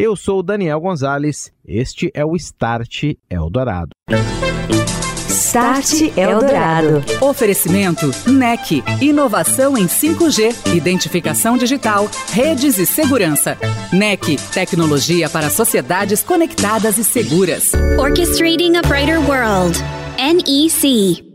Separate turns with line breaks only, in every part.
Eu sou Daniel Gonzalez, este é o Start Eldorado.
Start Eldorado.
Oferecimento NEC. Inovação em 5G, identificação digital, redes e segurança. NEC. Tecnologia para sociedades conectadas e seguras.
Orchestrating a Brighter World. NEC.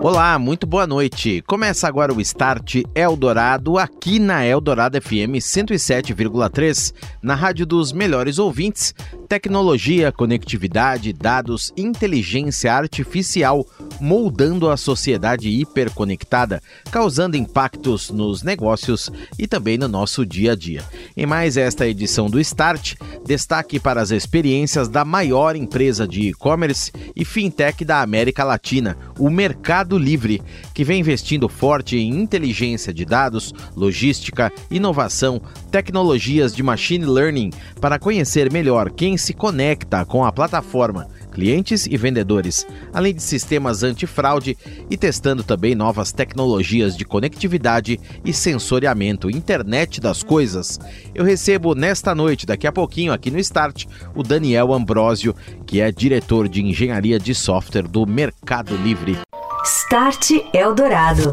Olá, muito boa noite. Começa agora o Start Eldorado aqui na Eldorado FM 107,3, na rádio dos melhores ouvintes. Tecnologia, conectividade, dados, inteligência artificial moldando a sociedade hiperconectada, causando impactos nos negócios e também no nosso dia a dia. Em mais esta edição do Start, destaque para as experiências da maior empresa de e-commerce e fintech da América Latina, o Mercado Livre, que vem investindo forte em inteligência de dados, logística, inovação, tecnologias de machine learning para conhecer melhor quem se conecta com a plataforma clientes e vendedores, além de sistemas antifraude e testando também novas tecnologias de conectividade e sensoriamento, internet das coisas. Eu recebo nesta noite, daqui a pouquinho, aqui no Start, o Daniel Ambrosio, que é diretor de engenharia de software do Mercado Livre.
Start Eldorado.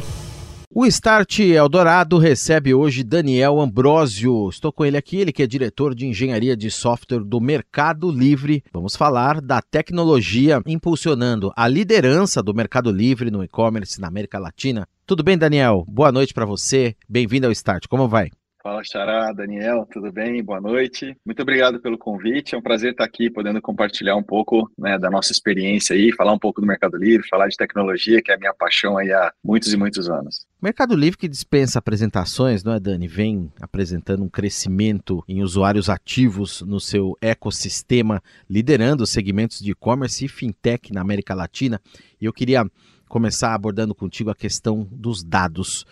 O Start Eldorado recebe hoje Daniel Ambrosio. Estou com ele aqui, ele que é diretor de engenharia de software do Mercado Livre. Vamos falar da tecnologia impulsionando a liderança do Mercado Livre no e-commerce na América Latina. Tudo bem, Daniel? Boa noite para você. Bem-vindo ao Start. Como vai?
Fala, Xará, Daniel, tudo bem? Boa noite. Muito obrigado pelo convite. É um prazer estar aqui podendo compartilhar um pouco né, da nossa experiência aí, falar um pouco do Mercado Livre, falar de tecnologia, que é a minha paixão aí há muitos e muitos anos.
Mercado Livre que dispensa apresentações, não é, Dani? Vem apresentando um crescimento em usuários ativos no seu ecossistema, liderando os segmentos de e-commerce e fintech na América Latina. E eu queria começar abordando contigo a questão dos dados.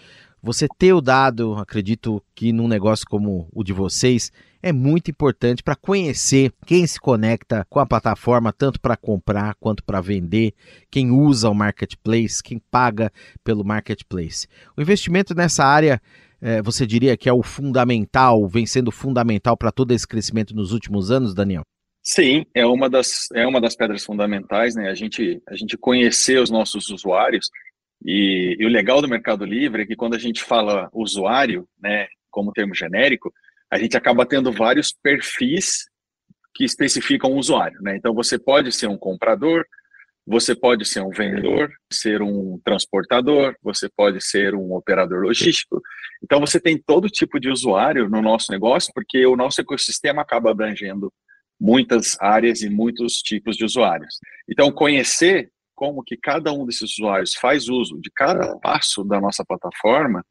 Você ter o dado, acredito que num negócio como o de vocês, é muito importante para conhecer quem se conecta com a plataforma, tanto para comprar quanto para vender, quem usa o marketplace, quem paga pelo marketplace. O investimento nessa área, é, você diria que é o fundamental, vem sendo fundamental para todo esse crescimento nos últimos anos, Daniel?
Sim, é uma das, é uma das pedras fundamentais, né? A gente, a gente conhecer os nossos usuários e, e, o legal do Mercado Livre é que quando a gente fala usuário, né, como termo genérico, a gente acaba tendo vários perfis que especificam o usuário, né? Então você pode ser um comprador, você pode ser um vendedor, ser um transportador, você pode ser um operador logístico. Então você tem todo tipo de usuário no nosso negócio, porque o nosso ecossistema acaba abrangendo muitas áreas e muitos tipos de usuários. Então conhecer como que cada um desses usuários faz uso de cada passo da nossa plataforma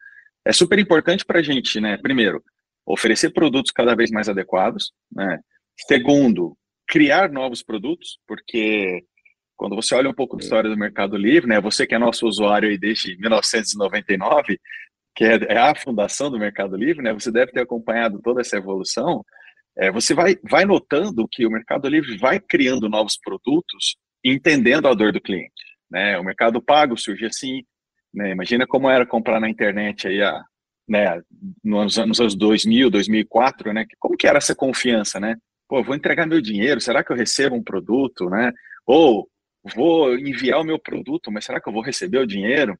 é super importante para a gente, né? Primeiro, oferecer produtos cada vez mais adequados, né? Segundo, criar novos produtos, porque quando você olha um pouco da história do Mercado Livre, né? Você que é nosso usuário aí desde 1999, que é, é a fundação do Mercado Livre, né? Você deve ter acompanhado toda essa evolução. É, você vai, vai notando que o Mercado Livre vai criando novos produtos entendendo a dor do cliente. Né? O mercado pago surge assim. Né? Imagina como era comprar na internet aí a, né, nos, nos anos 2000, 2004, né? Como que era essa confiança, né? Pô, vou entregar meu dinheiro, será que eu recebo um produto, né? Ou vou enviar o meu produto, mas será que eu vou receber o dinheiro?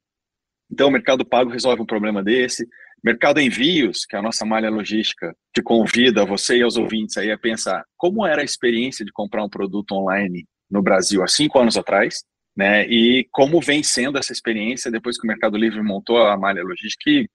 Então, o Mercado Pago resolve um problema desse. Mercado Envios, que é a nossa malha logística, te convida você e aos ouvintes aí a pensar como era a experiência de comprar um produto online no Brasil há cinco anos atrás, né? E como vem sendo essa experiência depois que o Mercado Livre montou a malha logística e,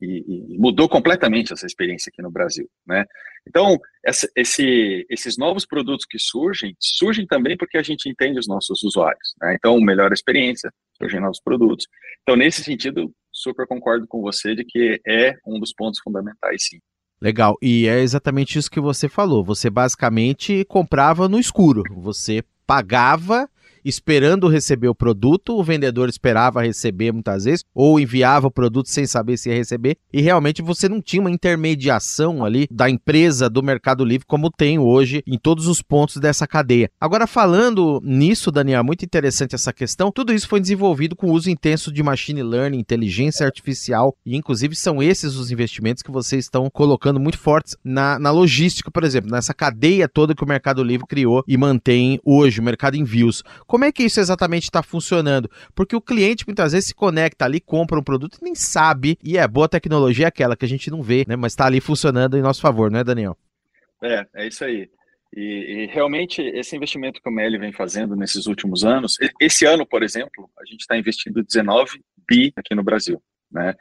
e, e mudou completamente essa experiência aqui no Brasil, né? Então, essa, esse, esses novos produtos que surgem, surgem também porque a gente entende os nossos usuários, né? Então, melhor experiência, surgem novos produtos. Então, nesse sentido, super concordo com você de que é um dos pontos fundamentais, sim.
Legal. E é exatamente isso que você falou. Você basicamente comprava no escuro. Você pagava esperando receber o produto, o vendedor esperava receber muitas vezes, ou enviava o produto sem saber se ia receber, e realmente você não tinha uma intermediação ali da empresa do Mercado Livre como tem hoje em todos os pontos dessa cadeia. Agora, falando nisso, Daniel, muito interessante essa questão, tudo isso foi desenvolvido com uso intenso de machine learning, inteligência artificial, e inclusive são esses os investimentos que vocês estão colocando muito fortes na, na logística, por exemplo, nessa cadeia toda que o Mercado Livre criou e mantém hoje, o mercado envios. Como é que isso exatamente está funcionando? Porque o cliente muitas vezes se conecta ali, compra um produto e nem sabe, e é boa tecnologia aquela que a gente não vê, né? Mas está ali funcionando em nosso favor, não é, Daniel?
É, é isso aí. E, e, realmente esse investimento que o Meli vem fazendo nesses últimos anos, esse ano, por exemplo, a gente está investindo 19 bi aqui no Brasil, né?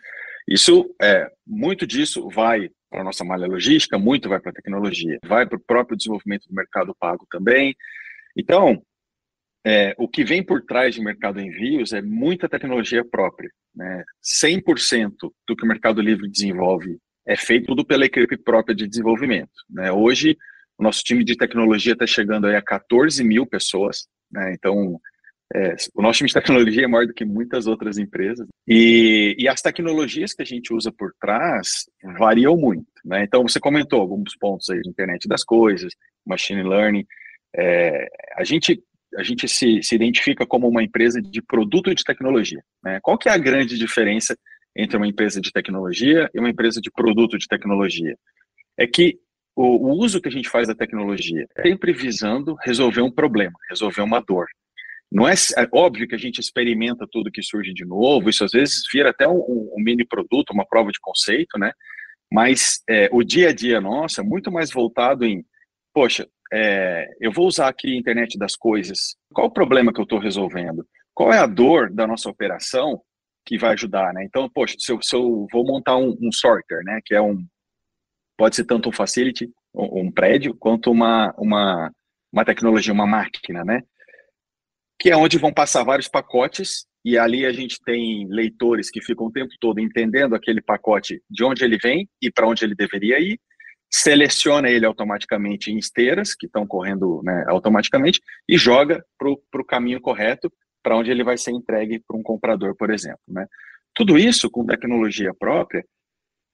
Isso é muito disso vai para a nossa malha logística, muito vai para a tecnologia, vai para o próprio desenvolvimento do mercado pago também. Então, é, o que vem por trás de mercado envios é muita tecnologia própria. Né? 100% do que o Mercado Livre desenvolve é feito tudo pela equipe própria de desenvolvimento. Né? Hoje, o nosso time de tecnologia está chegando a 14 mil pessoas. Né? Então, é, o nosso time de tecnologia é maior do que muitas outras empresas. E, e as tecnologias que a gente usa por trás variam muito. Né? Então, você comentou alguns pontos aí internet das coisas, machine learning. É, a gente a gente se, se identifica como uma empresa de produto de tecnologia. Né? Qual que é a grande diferença entre uma empresa de tecnologia e uma empresa de produto de tecnologia? É que o, o uso que a gente faz da tecnologia é sempre visando resolver um problema, resolver uma dor. Não é, é, óbvio que a gente experimenta tudo que surge de novo, isso às vezes vira até um, um mini produto, uma prova de conceito, né? Mas é, o dia a dia nosso é muito mais voltado em, poxa, é, eu vou usar aqui a internet das coisas. Qual o problema que eu estou resolvendo? Qual é a dor da nossa operação que vai ajudar, né? Então, poxa, se eu, se eu vou montar um, um, sorter, né, que é um, pode ser tanto um facility, um, um prédio, quanto uma, uma, uma tecnologia, uma máquina, né? Que é onde vão passar vários pacotes e ali a gente tem leitores que ficam o tempo todo entendendo aquele pacote de onde ele vem e para onde ele deveria ir seleciona ele automaticamente em esteiras, que estão correndo né, automaticamente, e joga para o caminho correto, para onde ele vai ser entregue para um comprador, por exemplo. Né? Tudo isso com tecnologia própria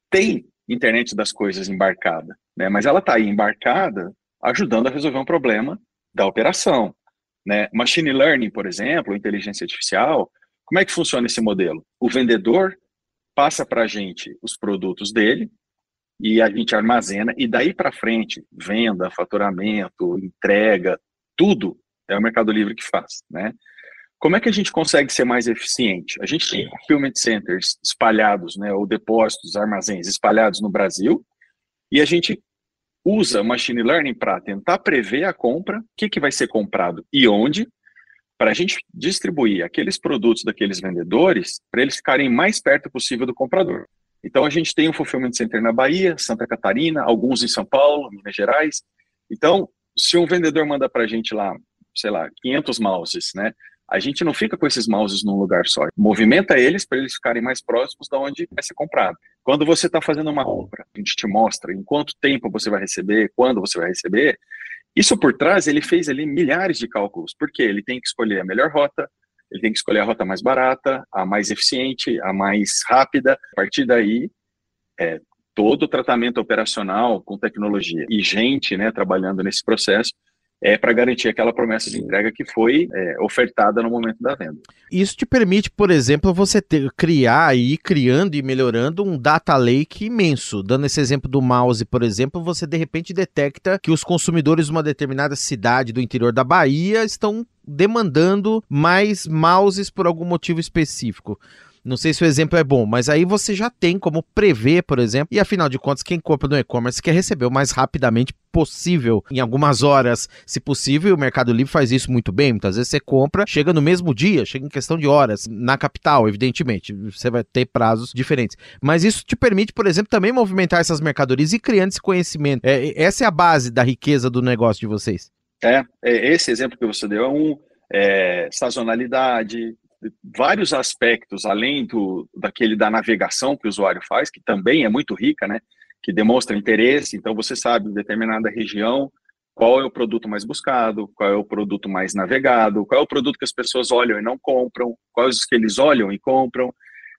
tem internet das coisas embarcada, né? mas ela está aí embarcada ajudando a resolver um problema da operação. Né? Machine learning, por exemplo, inteligência artificial, como é que funciona esse modelo? O vendedor passa para a gente os produtos dele, e a gente armazena, e daí para frente, venda, faturamento, entrega, tudo é o Mercado Livre que faz, né? Como é que a gente consegue ser mais eficiente? A gente tem fulfillment centers espalhados, né, ou depósitos, armazéns espalhados no Brasil, e a gente usa machine learning para tentar prever a compra, o que, que vai ser comprado e onde, para a gente distribuir aqueles produtos daqueles vendedores para eles ficarem mais perto possível do comprador. Então, a gente tem um fulfillment center na Bahia, Santa Catarina, alguns em São Paulo, Minas Gerais. Então, se um vendedor manda para a gente lá, sei lá, 500 mouses, né? A gente não fica com esses mouses num lugar só. Movimenta eles para eles ficarem mais próximos da onde vai ser comprado. Quando você está fazendo uma compra, a gente te mostra em quanto tempo você vai receber, quando você vai receber. Isso por trás, ele fez ali milhares de cálculos, porque ele tem que escolher a melhor rota, ele tem que escolher a rota mais barata, a mais eficiente, a mais rápida. A partir daí, é, todo o tratamento operacional com tecnologia e gente né, trabalhando nesse processo é para garantir aquela promessa de entrega que foi é, ofertada no momento da venda.
Isso te permite, por exemplo, você ter, criar e ir criando e melhorando um data lake imenso. Dando esse exemplo do mouse, por exemplo, você de repente detecta que os consumidores de uma determinada cidade do interior da Bahia estão demandando mais mouses por algum motivo específico. Não sei se o exemplo é bom, mas aí você já tem como prever, por exemplo, e afinal de contas, quem compra no e-commerce quer receber o mais rapidamente possível, em algumas horas, se possível, o Mercado Livre faz isso muito bem. Muitas vezes você compra, chega no mesmo dia, chega em questão de horas, na capital, evidentemente, você vai ter prazos diferentes. Mas isso te permite, por exemplo, também movimentar essas mercadorias e criando esse conhecimento. É, essa é a base da riqueza do negócio de vocês.
É, é esse exemplo que você deu é um é, sazonalidade, vários aspectos, além do daquele da navegação que o usuário faz, que também é muito rica, né? que demonstra interesse, então você sabe, em determinada região, qual é o produto mais buscado, qual é o produto mais navegado, qual é o produto que as pessoas olham e não compram, quais que eles olham e compram.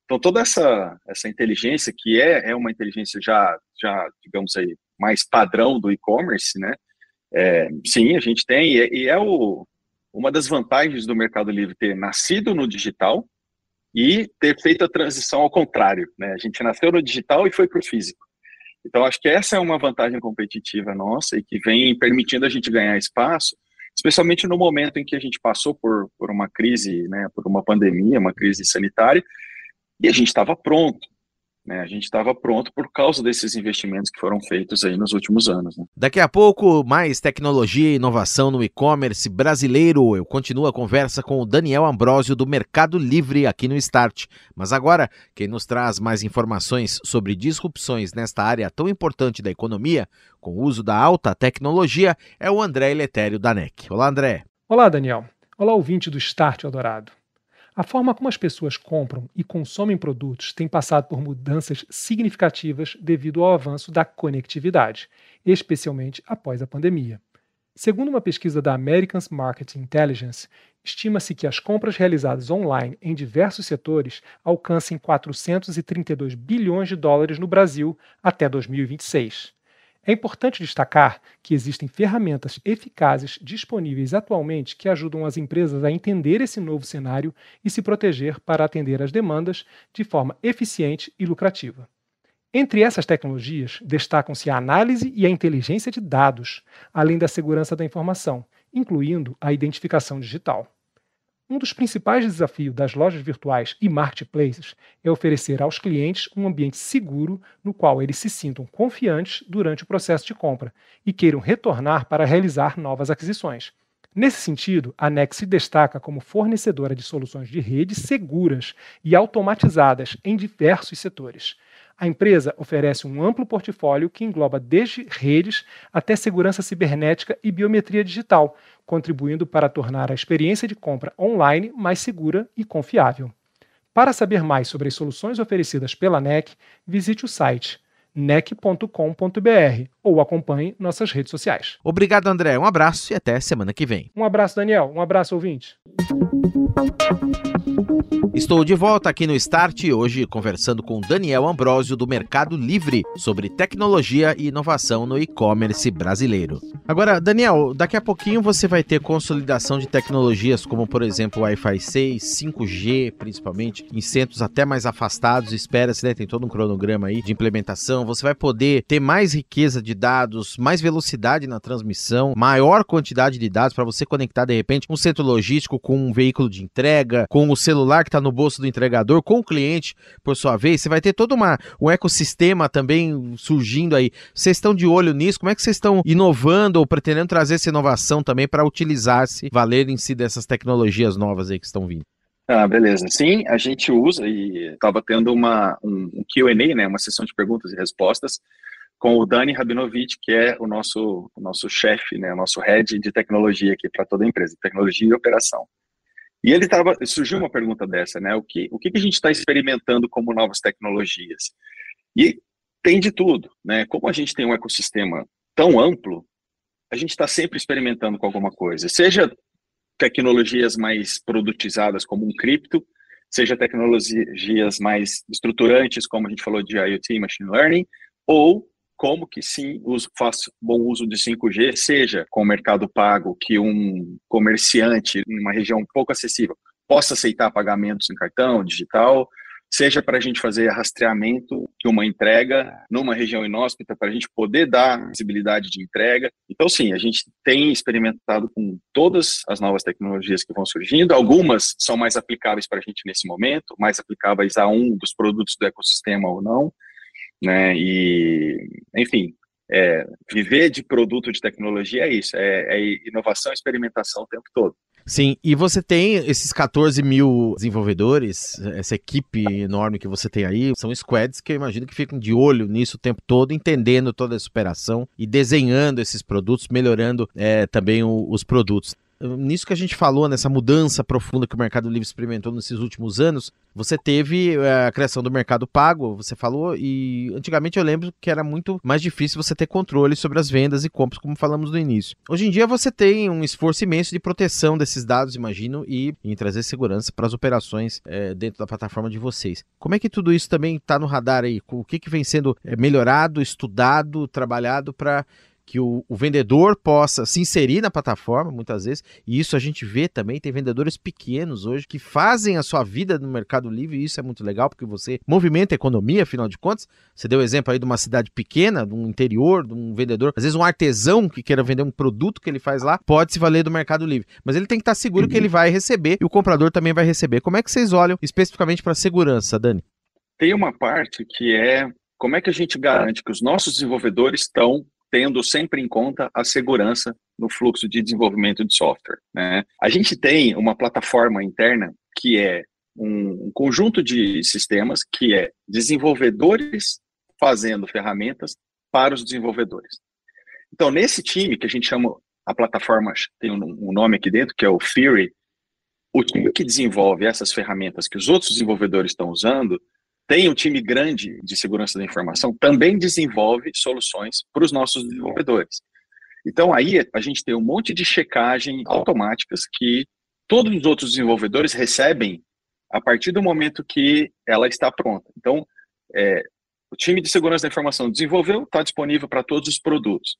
Então, toda essa, essa inteligência, que é, é uma inteligência já, já, digamos aí, mais padrão do e-commerce, né? É, sim, a gente tem, e é, e é o, uma das vantagens do Mercado Livre ter nascido no digital e ter feito a transição ao contrário, né? A gente nasceu no digital e foi para o físico. Então, acho que essa é uma vantagem competitiva nossa e que vem permitindo a gente ganhar espaço, especialmente no momento em que a gente passou por, por uma crise, né, por uma pandemia, uma crise sanitária, e a gente estava pronto. Né? A gente estava pronto por causa desses investimentos que foram feitos aí nos últimos anos. Né?
Daqui a pouco, mais tecnologia e inovação no e-commerce brasileiro. Eu continuo a conversa com o Daniel Ambrosio do Mercado Livre aqui no Start. Mas agora, quem nos traz mais informações sobre disrupções nesta área tão importante da economia, com o uso da alta tecnologia, é o André Eletério da NEC. Olá, André.
Olá, Daniel. Olá, ouvinte do Start Eldorado. A forma como as pessoas compram e consomem produtos tem passado por mudanças significativas devido ao avanço da conectividade, especialmente após a pandemia. Segundo uma pesquisa da American Market Intelligence, estima-se que as compras realizadas online em diversos setores alcancem 432 bilhões de dólares no Brasil até 2026. É importante destacar que existem ferramentas eficazes disponíveis atualmente que ajudam as empresas a entender esse novo cenário e se proteger para atender às demandas de forma eficiente e lucrativa. Entre essas tecnologias, destacam-se a análise e a inteligência de dados, além da segurança da informação, incluindo a identificação digital. Um dos principais desafios das lojas virtuais e marketplaces é oferecer aos clientes um ambiente seguro no qual eles se sintam confiantes durante o processo de compra e queiram retornar para realizar novas aquisições. Nesse sentido, a NEC se destaca como fornecedora de soluções de rede seguras e automatizadas em diversos setores. A empresa oferece um amplo portfólio que engloba desde redes até segurança cibernética e biometria digital, contribuindo para tornar a experiência de compra online mais segura e confiável. Para saber mais sobre as soluções oferecidas pela NEC, visite o site nec.com.br ou acompanhe nossas redes sociais.
Obrigado, André. Um abraço e até semana que vem.
Um abraço, Daniel. Um abraço, ouvinte.
Estou de volta aqui no Start hoje conversando com Daniel Ambrosio do Mercado Livre sobre tecnologia e inovação no e-commerce brasileiro. Agora, Daniel, daqui a pouquinho você vai ter consolidação de tecnologias como, por exemplo, Wi-Fi 6, 5G, principalmente, em centros até mais afastados. Espera-se, né? Tem todo um cronograma aí de implementação. Você vai poder ter mais riqueza de dados, mais velocidade na transmissão, maior quantidade de dados para você conectar de repente um centro logístico com um veículo de entrega, com o celular que está no bolso do entregador, com o cliente, por sua vez. Você vai ter todo uma, um ecossistema também surgindo aí. Vocês estão de olho nisso? Como é que vocês estão inovando ou pretendendo trazer essa inovação também para utilizar-se, valer em si dessas tecnologias novas aí que estão vindo?
Ah, beleza. Sim, a gente usa e estava tendo uma, um, um Q&A, né, uma sessão de perguntas e respostas com o Dani Rabinovich, que é o nosso, o nosso chefe, né, o nosso head de tecnologia aqui para toda a empresa, tecnologia e operação. E ele tava, surgiu uma pergunta dessa, né? O que, o que a gente está experimentando como novas tecnologias? E tem de tudo, né? Como a gente tem um ecossistema tão amplo, a gente está sempre experimentando com alguma coisa, seja tecnologias mais produtizadas como um cripto, seja tecnologias mais estruturantes, como a gente falou de IoT Machine Learning, ou como que sim uso, bom uso de 5G, seja com o mercado pago, que um comerciante em uma região pouco acessível possa aceitar pagamentos em cartão digital, seja para a gente fazer rastreamento de uma entrega numa região inóspita, para a gente poder dar visibilidade de entrega. Então, sim, a gente tem experimentado com todas as novas tecnologias que vão surgindo. Algumas são mais aplicáveis para a gente nesse momento, mais aplicáveis a um dos produtos do ecossistema ou não né? E, enfim, é, viver de produto de tecnologia é isso, é, é inovação experimentação o tempo todo.
Sim, e você tem esses 14 mil desenvolvedores, essa equipe enorme que você tem aí, são squads que eu imagino que ficam de olho nisso o tempo todo, entendendo toda essa operação e desenhando esses produtos, melhorando é, também o, os produtos. Nisso que a gente falou, nessa mudança profunda que o Mercado Livre experimentou nesses últimos anos, você teve eh, a criação do Mercado Pago, você falou, e antigamente eu lembro que era muito mais difícil você ter controle sobre as vendas e compras, como falamos no início. Hoje em dia você tem um esforço imenso de proteção desses dados, imagino, e em trazer segurança para as operações é, dentro da plataforma de vocês. Como é que tudo isso também está no radar aí? O que, que vem sendo eh, melhorado, estudado, trabalhado para que o, o, vendedor possa se inserir na plataforma, muitas vezes, e isso a gente vê também, tem vendedores pequenos hoje que fazem a sua vida no Mercado Livre, e isso é muito legal, porque você movimenta a economia, afinal de contas, você deu o exemplo aí de uma cidade pequena, de um interior, de um vendedor, às vezes um artesão que queira vender um produto que ele faz lá, pode se valer do Mercado Livre, mas ele tem que estar seguro uhum. que ele vai receber, e o comprador também vai receber. Como é que vocês olham especificamente para a segurança, Dani?
Tem uma parte que é como é que a gente garante que os nossos desenvolvedores estão tendo sempre em conta a segurança no fluxo de desenvolvimento de software. Né? A gente tem uma plataforma interna que é um, conjunto de sistemas que é desenvolvedores fazendo ferramentas para os desenvolvedores. Então, nesse time que a gente chama, a plataforma tem um, um nome aqui dentro, que é o Fury, o time que desenvolve essas ferramentas que os outros desenvolvedores estão usando tem um time grande de segurança da informação, também desenvolve soluções para os nossos desenvolvedores. Então, aí a gente tem um monte de checagem automáticas que todos os outros desenvolvedores recebem a partir do momento que ela está pronta. Então, é, o time de segurança da informação desenvolveu, está disponível para todos os produtos.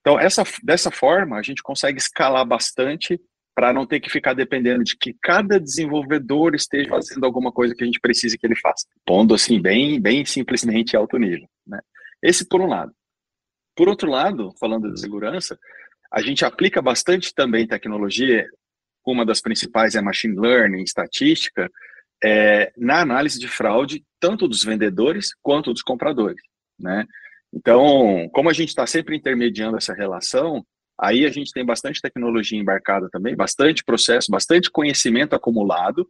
Então, essa, dessa forma, a gente consegue escalar bastante para não ter que ficar dependendo de que cada desenvolvedor esteja fazendo alguma coisa que a gente precise que ele faça. Pondo assim, bem, bem simplesmente alto nível. Né? Esse por um lado. Por outro lado, falando de segurança, a gente aplica bastante também tecnologia, uma das principais é machine learning, estatística, é, na análise de fraude, tanto dos vendedores quanto dos compradores. Né? Então, como a gente está sempre intermediando essa relação, Aí a gente tem bastante tecnologia embarcada também, bastante processo, bastante conhecimento acumulado,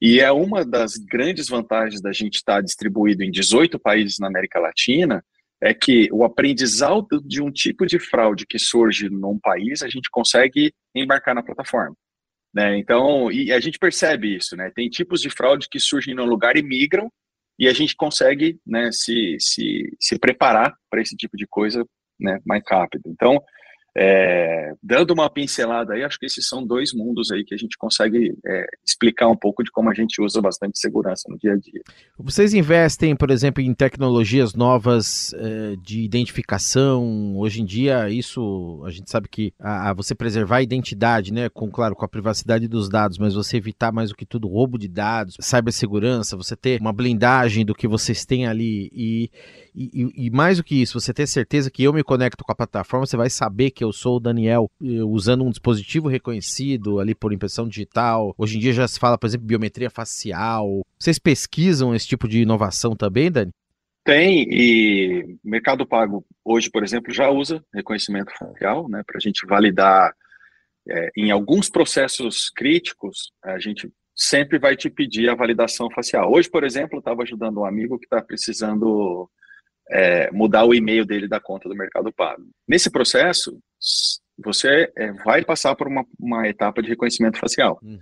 e é uma das grandes vantagens da gente estar distribuído em 18 países na América Latina, é que o aprendizado de um tipo de fraude que surge num país, a gente consegue embarcar na plataforma. Né? Então, e a gente percebe isso, né? Tem tipos de fraude que surgem num lugar e migram, e a gente consegue né, se, se, se preparar para esse tipo de coisa né, mais rápido. Então, é, dando uma pincelada aí, acho que esses são dois mundos aí que a gente consegue é, explicar um pouco de como a gente usa bastante segurança no dia a dia.
Vocês investem, por exemplo, em tecnologias novas é, de identificação. Hoje em dia, isso a gente sabe que a, a, você preservar a identidade, né, com claro, com a privacidade dos dados, mas você evitar mais do que tudo roubo de dados, cibersegurança, você ter uma blindagem do que vocês têm ali e e, e, mais do que isso, você ter certeza que eu me conecto com a plataforma, você vai saber que eu sou o Daniel eh, usando um dispositivo reconhecido ali por impressão digital. Hoje em dia já se fala, por exemplo, biometria facial. Vocês pesquisam esse tipo de inovação também, Dani?
Tem, e Mercado Pago hoje, por exemplo, já usa reconhecimento facial, né, para a gente validar é, em alguns processos críticos, a gente sempre vai te pedir a validação facial. Hoje, por exemplo, estava ajudando um amigo que está precisando é, mudar o e-mail dele da conta do Mercado Pago. Nesse processo, você é, vai passar por uma, uma, etapa de reconhecimento facial. Uhum.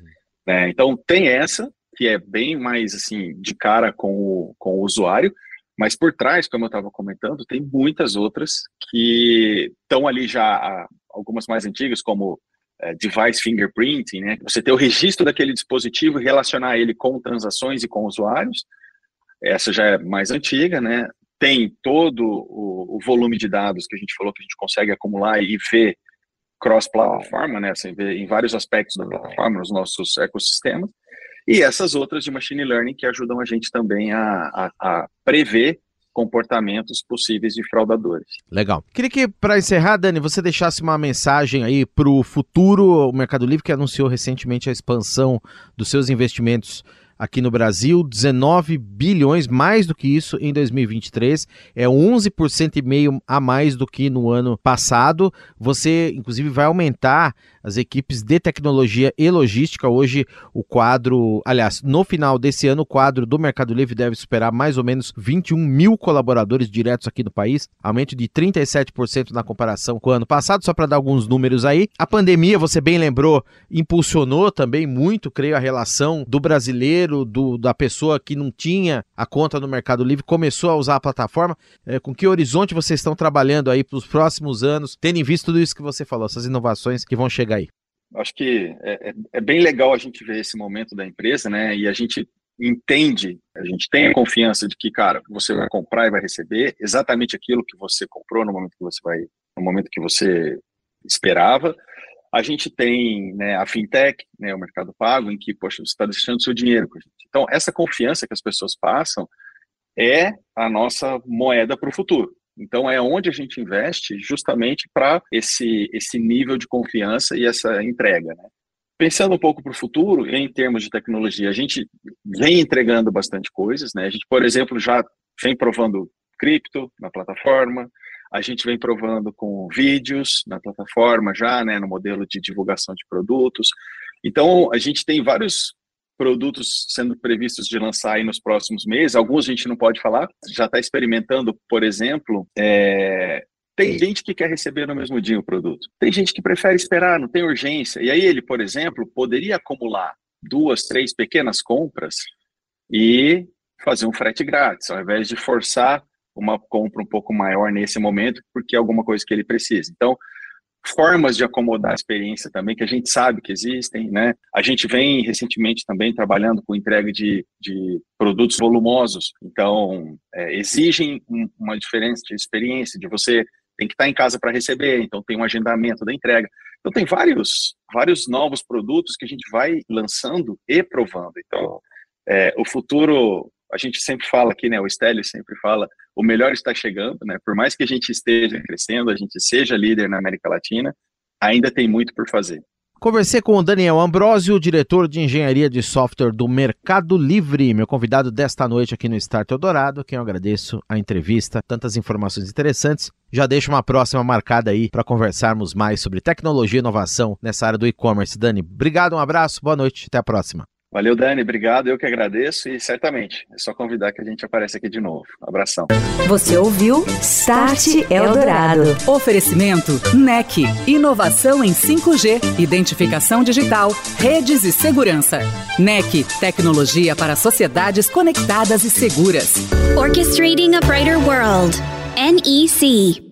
É, então, tem essa, que é bem mais assim, de cara com o, com o usuário, mas por trás, como eu estava comentando, tem muitas outras que estão ali já, algumas mais antigas, como é, device fingerprinting, né? Você ter o registro daquele dispositivo e relacionar ele com transações e com usuários. Essa já é mais antiga, né? Tem todo o, o, volume de dados que a gente falou que a gente consegue acumular e ver cross-plataforma, né, assim, ver em vários aspectos da plataforma, nos nossos ecossistemas, e essas outras de machine learning que ajudam a gente também a, a, a prever comportamentos possíveis de fraudadores.
Legal. Queria que, para encerrar, Dani, você deixasse uma mensagem aí para o futuro, o Mercado Livre que anunciou recentemente a expansão dos seus investimentos aqui no Brasil, 19 bilhões, mais do que isso em 2023, é 11% e meio a mais do que no ano passado. Você, inclusive, vai aumentar as equipes de tecnologia e logística. Hoje, o quadro, aliás, no final desse ano, o quadro do Mercado Livre deve superar mais ou menos 21 mil colaboradores diretos aqui no país, aumento de 37% na comparação com o ano passado. Só para dar alguns números aí, a pandemia, você bem lembrou, impulsionou também muito, creio, a relação do brasileiro, do, da pessoa que não tinha a conta no Mercado Livre, começou a usar a plataforma. É, com que horizonte vocês estão trabalhando aí para os próximos anos, tendo em vista tudo isso que você falou, essas inovações que vão chegar aí?
Acho que é, é, é bem legal a gente ver esse momento da empresa, né? E a gente entende, a gente tem a confiança de que, cara, você vai comprar e vai receber exatamente aquilo que você comprou no momento que você vai, no momento que você esperava. A gente tem né, a fintech, né, o mercado pago, em que, poxa, você está deixando seu dinheiro com a gente. Então, essa confiança que as pessoas passam é a nossa moeda para o futuro. Então, é onde a gente investe justamente para esse, esse nível de confiança e essa entrega. Né? Pensando um pouco para o futuro, em termos de tecnologia, a gente vem entregando bastante coisas. Né? A gente, por exemplo, já vem provando cripto na plataforma, a gente vem provando com vídeos na plataforma já, né, no modelo de divulgação de produtos. Então, a gente tem vários produtos sendo previstos de lançar aí nos próximos meses. Alguns a gente não pode falar, já está experimentando, por exemplo, é... tem gente que quer receber no mesmo dia o produto. Tem gente que prefere esperar, não tem urgência. E aí ele, por exemplo, poderia acumular duas, três pequenas compras e fazer um frete grátis, ao invés de forçar uma compra um pouco maior nesse momento, porque é alguma coisa que ele precisa. Então, formas de acomodar a experiência também, que a gente sabe que existem, né? A gente vem recentemente também trabalhando com entrega de, de produtos volumosos, então é, exigem um, uma diferença de experiência, de você tem que estar em casa para receber, então tem um agendamento da entrega. Então tem vários, vários novos produtos que a gente vai lançando e provando. Então, é, o futuro a gente sempre fala aqui, né? O Stélio sempre fala, o melhor está chegando, né? Por mais que a gente esteja crescendo, a gente seja líder na América Latina, ainda tem muito por fazer.
Conversei com o Daniel Ambrosio, diretor de engenharia de software do Mercado Livre, meu convidado desta noite aqui no Start Eldorado, quem eu agradeço a entrevista, tantas informações interessantes. Já deixo uma próxima marcada aí para conversarmos mais sobre tecnologia e inovação nessa área do e-commerce. Dani, obrigado, um abraço, boa noite, até a próxima.
Valeu, Dani. Obrigado. Eu que agradeço e certamente é só convidar que a gente aparece aqui de novo. abração.
Você ouviu Start Eldorado.
Oferecimento NEC. Inovação em 5G, identificação digital, redes e segurança. NEC. Tecnologia para sociedades conectadas e seguras.
Orchestrating a Brighter World. NEC.